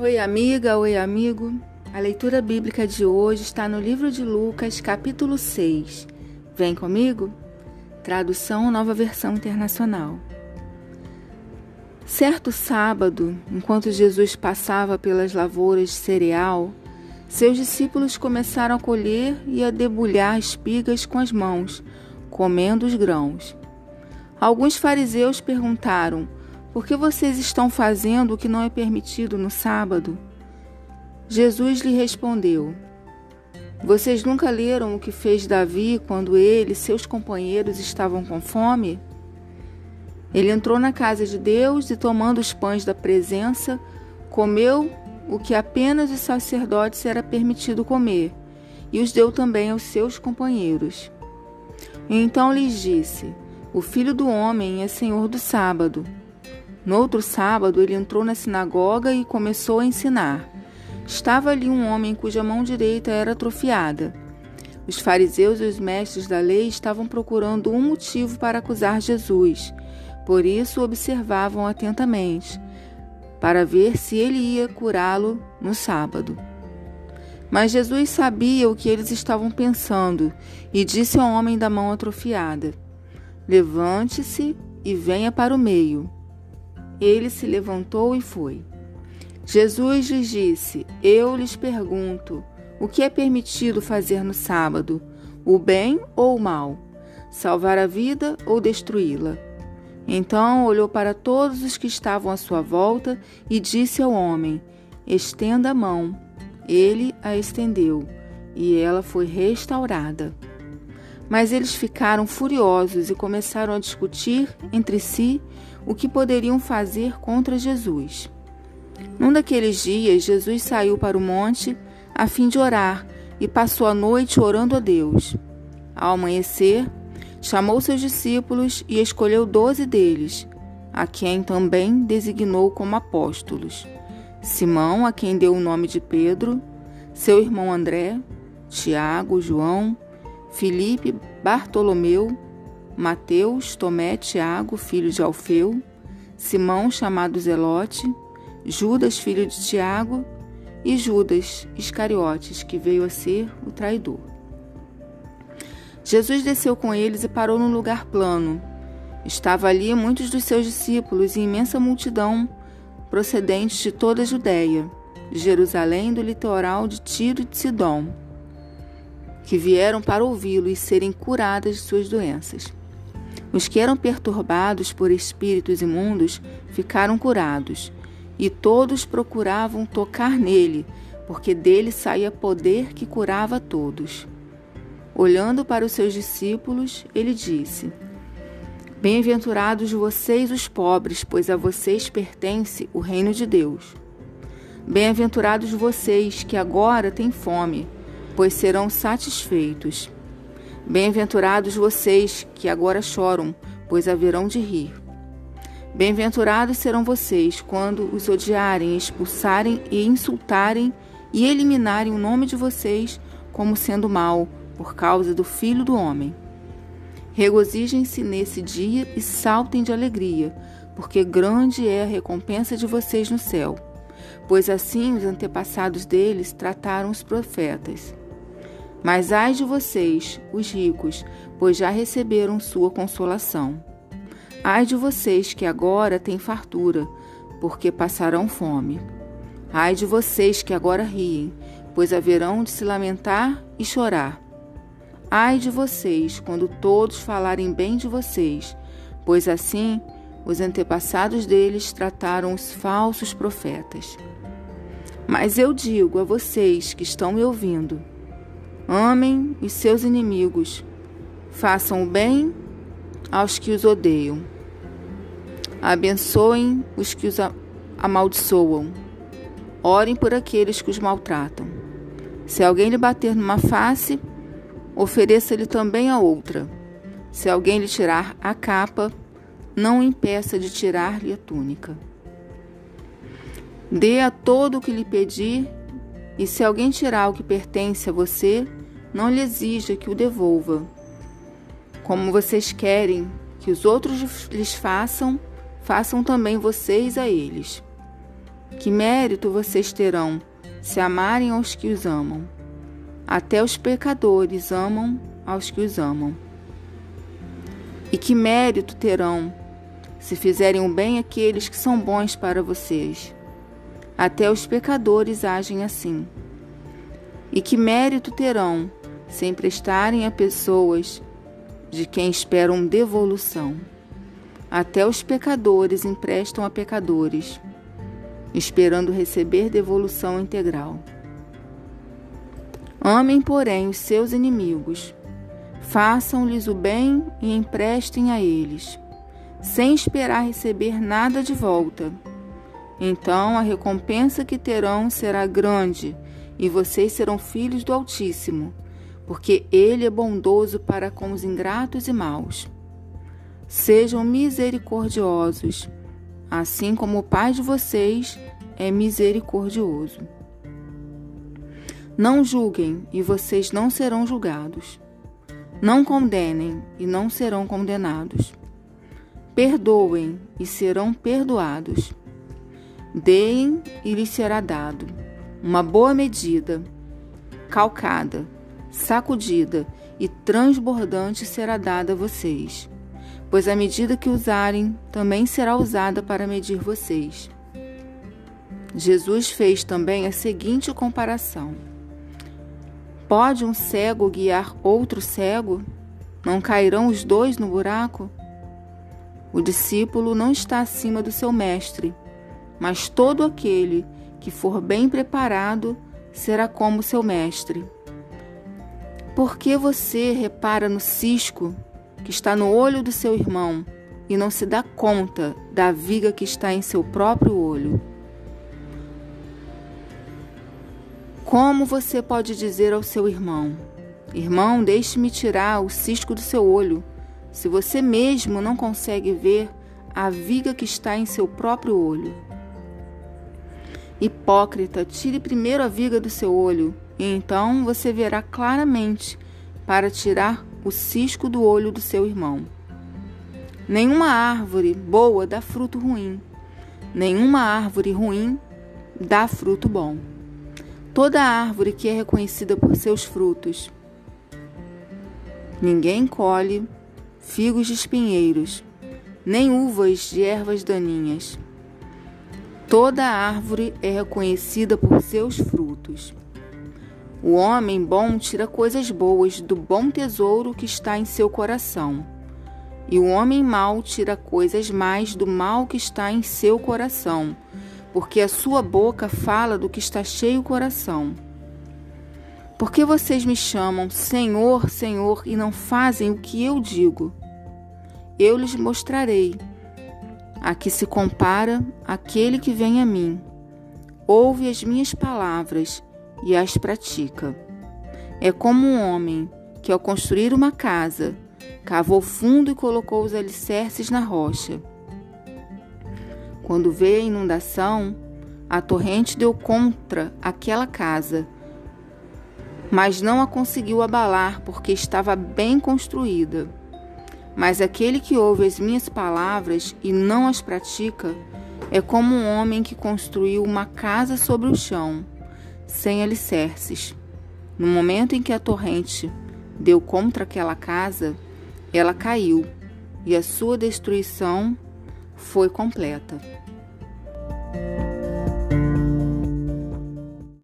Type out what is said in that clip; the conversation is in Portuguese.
Oi, amiga, oi, amigo. A leitura bíblica de hoje está no livro de Lucas, capítulo 6. Vem comigo? Tradução Nova Versão Internacional. Certo sábado, enquanto Jesus passava pelas lavouras de cereal, seus discípulos começaram a colher e a debulhar espigas com as mãos, comendo os grãos. Alguns fariseus perguntaram: por que vocês estão fazendo o que não é permitido no sábado? Jesus lhe respondeu: Vocês nunca leram o que fez Davi quando ele e seus companheiros estavam com fome? Ele entrou na casa de Deus e, tomando os pães da presença, comeu o que apenas os sacerdotes era permitido comer, e os deu também aos seus companheiros. então lhes disse: O filho do homem é senhor do sábado. No outro sábado, ele entrou na sinagoga e começou a ensinar. Estava ali um homem cuja mão direita era atrofiada. Os fariseus e os mestres da lei estavam procurando um motivo para acusar Jesus. Por isso observavam atentamente, para ver se ele ia curá-lo no sábado. Mas Jesus sabia o que eles estavam pensando e disse ao homem da mão atrofiada: Levante-se e venha para o meio. Ele se levantou e foi. Jesus lhes disse: Eu lhes pergunto: o que é permitido fazer no sábado? O bem ou o mal? Salvar a vida ou destruí-la? Então olhou para todos os que estavam à sua volta e disse ao homem: Estenda a mão. Ele a estendeu e ela foi restaurada. Mas eles ficaram furiosos e começaram a discutir entre si o que poderiam fazer contra Jesus. Num daqueles dias, Jesus saiu para o monte a fim de orar e passou a noite orando a Deus. Ao amanhecer, chamou seus discípulos e escolheu doze deles, a quem também designou como apóstolos: Simão, a quem deu o nome de Pedro, seu irmão André, Tiago, João, Filipe, Bartolomeu, Mateus, Tomé, Tiago, filho de Alfeu, Simão, chamado Zelote, Judas, filho de Tiago, e Judas Iscariotes, que veio a ser o traidor. Jesus desceu com eles e parou num lugar plano. Estava ali muitos dos seus discípulos e imensa multidão procedentes de toda a Judéia, de Jerusalém do litoral de Tiro e de Sidom que vieram para ouvi-lo e serem curadas de suas doenças. Os que eram perturbados por espíritos imundos ficaram curados, e todos procuravam tocar nele, porque dele saía poder que curava todos. Olhando para os seus discípulos, ele disse: Bem-aventurados vocês os pobres, pois a vocês pertence o reino de Deus. Bem-aventurados vocês que agora têm fome, pois serão satisfeitos. Bem-aventurados vocês que agora choram, pois haverão de rir. Bem-aventurados serão vocês quando os odiarem, expulsarem e insultarem e eliminarem o nome de vocês como sendo mal, por causa do Filho do Homem. Regozijem-se nesse dia e saltem de alegria, porque grande é a recompensa de vocês no céu. Pois assim os antepassados deles trataram os profetas. Mas ai de vocês, os ricos, pois já receberam sua consolação. Ai de vocês que agora têm fartura, porque passarão fome. Ai de vocês que agora riem, pois haverão de se lamentar e chorar. Ai de vocês quando todos falarem bem de vocês, pois assim os antepassados deles trataram os falsos profetas. Mas eu digo a vocês que estão me ouvindo: Amem os seus inimigos. Façam o bem aos que os odeiam. Abençoem os que os amaldiçoam. Orem por aqueles que os maltratam. Se alguém lhe bater numa face, ofereça-lhe também a outra. Se alguém lhe tirar a capa, não impeça de tirar-lhe a túnica. Dê a todo o que lhe pedir, e se alguém tirar o que pertence a você, não lhe exija que o devolva. Como vocês querem que os outros lhes façam, façam também vocês a eles. Que mérito vocês terão se amarem aos que os amam? Até os pecadores amam aos que os amam. E que mérito terão se fizerem o bem àqueles que são bons para vocês? Até os pecadores agem assim. E que mérito terão se emprestarem a pessoas de quem esperam devolução? Até os pecadores emprestam a pecadores, esperando receber devolução integral. Amem, porém, os seus inimigos. Façam-lhes o bem e emprestem a eles, sem esperar receber nada de volta. Então a recompensa que terão será grande, e vocês serão filhos do Altíssimo, porque Ele é bondoso para com os ingratos e maus. Sejam misericordiosos, assim como o Pai de vocês é misericordioso. Não julguem e vocês não serão julgados. Não condenem e não serão condenados. Perdoem e serão perdoados. Deem e lhes será dado. Uma boa medida, calcada, sacudida e transbordante será dada a vocês pois a medida que usarem também será usada para medir vocês. Jesus fez também a seguinte comparação: Pode um cego guiar outro cego? Não cairão os dois no buraco? O discípulo não está acima do seu mestre, mas todo aquele que for bem preparado será como seu mestre. Por que você repara no cisco que está no olho do seu irmão e não se dá conta da viga que está em seu próprio olho? Como você pode dizer ao seu irmão: Irmão, deixe-me tirar o cisco do seu olho, se você mesmo não consegue ver a viga que está em seu próprio olho? Hipócrita, tire primeiro a viga do seu olho, e então você verá claramente para tirar o cisco do olho do seu irmão. Nenhuma árvore boa dá fruto ruim, nenhuma árvore ruim dá fruto bom. Toda árvore que é reconhecida por seus frutos. Ninguém colhe figos de espinheiros, nem uvas de ervas daninhas. Toda árvore é reconhecida por seus frutos. O homem bom tira coisas boas do bom tesouro que está em seu coração, e o homem mau tira coisas mais do mal que está em seu coração, porque a sua boca fala do que está cheio o coração. Por que vocês me chamam Senhor, Senhor e não fazem o que eu digo? Eu lhes mostrarei. A que se compara aquele que vem a mim. Ouve as minhas palavras e as pratica. É como um homem que, ao construir uma casa, cavou fundo e colocou os alicerces na rocha. Quando veio a inundação, a torrente deu contra aquela casa, mas não a conseguiu abalar porque estava bem construída. Mas aquele que ouve as minhas palavras e não as pratica é como um homem que construiu uma casa sobre o chão sem alicerces. No momento em que a torrente deu contra aquela casa, ela caiu e a sua destruição foi completa.